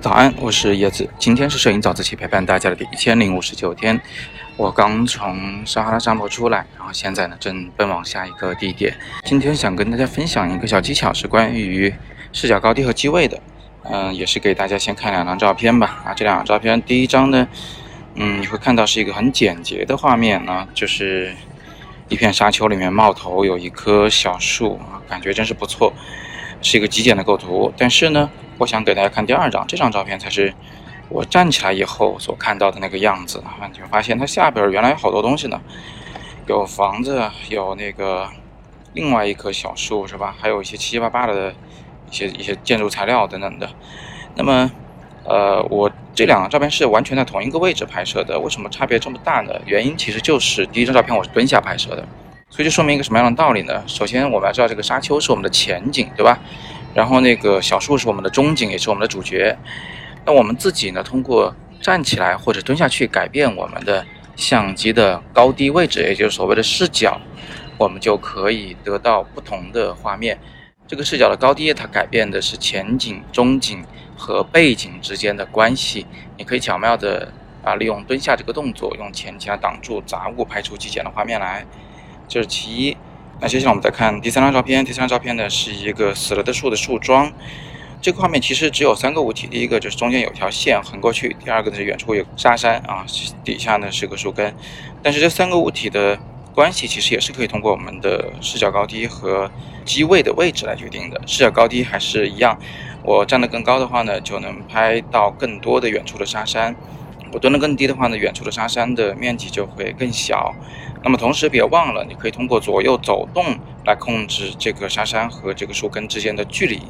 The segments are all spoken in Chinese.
早安，我是叶子。今天是摄影早自习陪伴大家的第一千零五十九天。我刚从撒哈拉沙漠出来，然后现在呢正奔往下一个地点。今天想跟大家分享一个小技巧，是关于视角高低和机位的。嗯，也是给大家先看两张照片吧。啊，这两张照片，第一张呢，嗯，你会看到是一个很简洁的画面呢，就是一片沙丘里面冒头有一棵小树啊，感觉真是不错，是一个极简的构图。但是呢。我想给大家看第二张，这张照片才是我站起来以后所看到的那个样子啊！你会发现它下边原来有好多东西呢，有房子，有那个另外一棵小树是吧？还有一些七七八八的一些一些建筑材料等等的。那么，呃，我这两张照片是完全在同一个位置拍摄的，为什么差别这么大呢？原因其实就是第一张照片我是蹲下拍摄的，所以就说明一个什么样的道理呢？首先我们要知道这个沙丘是我们的前景，对吧？然后那个小树是我们的中景，也是我们的主角。那我们自己呢，通过站起来或者蹲下去改变我们的相机的高低位置，也就是所谓的视角，我们就可以得到不同的画面。这个视角的高低，它改变的是前景、中景和背景之间的关系。你可以巧妙的啊，利用蹲下这个动作，用前景挡住杂物，拍出极简的画面来。这是其一。那接下来我们再看第三张照片。第三张照片呢是一个死了的树的树桩。这个画面其实只有三个物体，第一个就是中间有条线横过去，第二个呢是远处有沙山啊，底下呢是个树根。但是这三个物体的关系其实也是可以通过我们的视角高低和机位的位置来决定的。视角高低还是一样，我站得更高的话呢，就能拍到更多的远处的沙山。我蹲得更低的话呢，远处的沙山的面积就会更小。那么同时别忘了，你可以通过左右走动来控制这个沙山和这个树根之间的距离。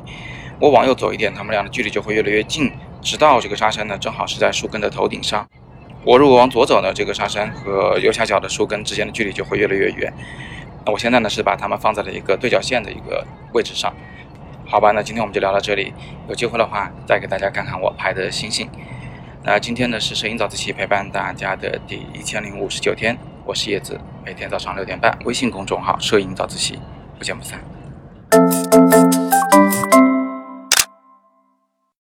我往右走一点，它们俩的距离就会越来越近，直到这个沙山呢正好是在树根的头顶上。我如果往左走呢，这个沙山和右下角的树根之间的距离就会越来越远。那我现在呢是把它们放在了一个对角线的一个位置上。好吧，那今天我们就聊到这里。有机会的话，再给大家看看我拍的星星。那今天呢是摄影早自习陪伴大家的第一千零五十九天，我是叶子，每天早上六点半，微信公众号“摄影早自习”，不见不散。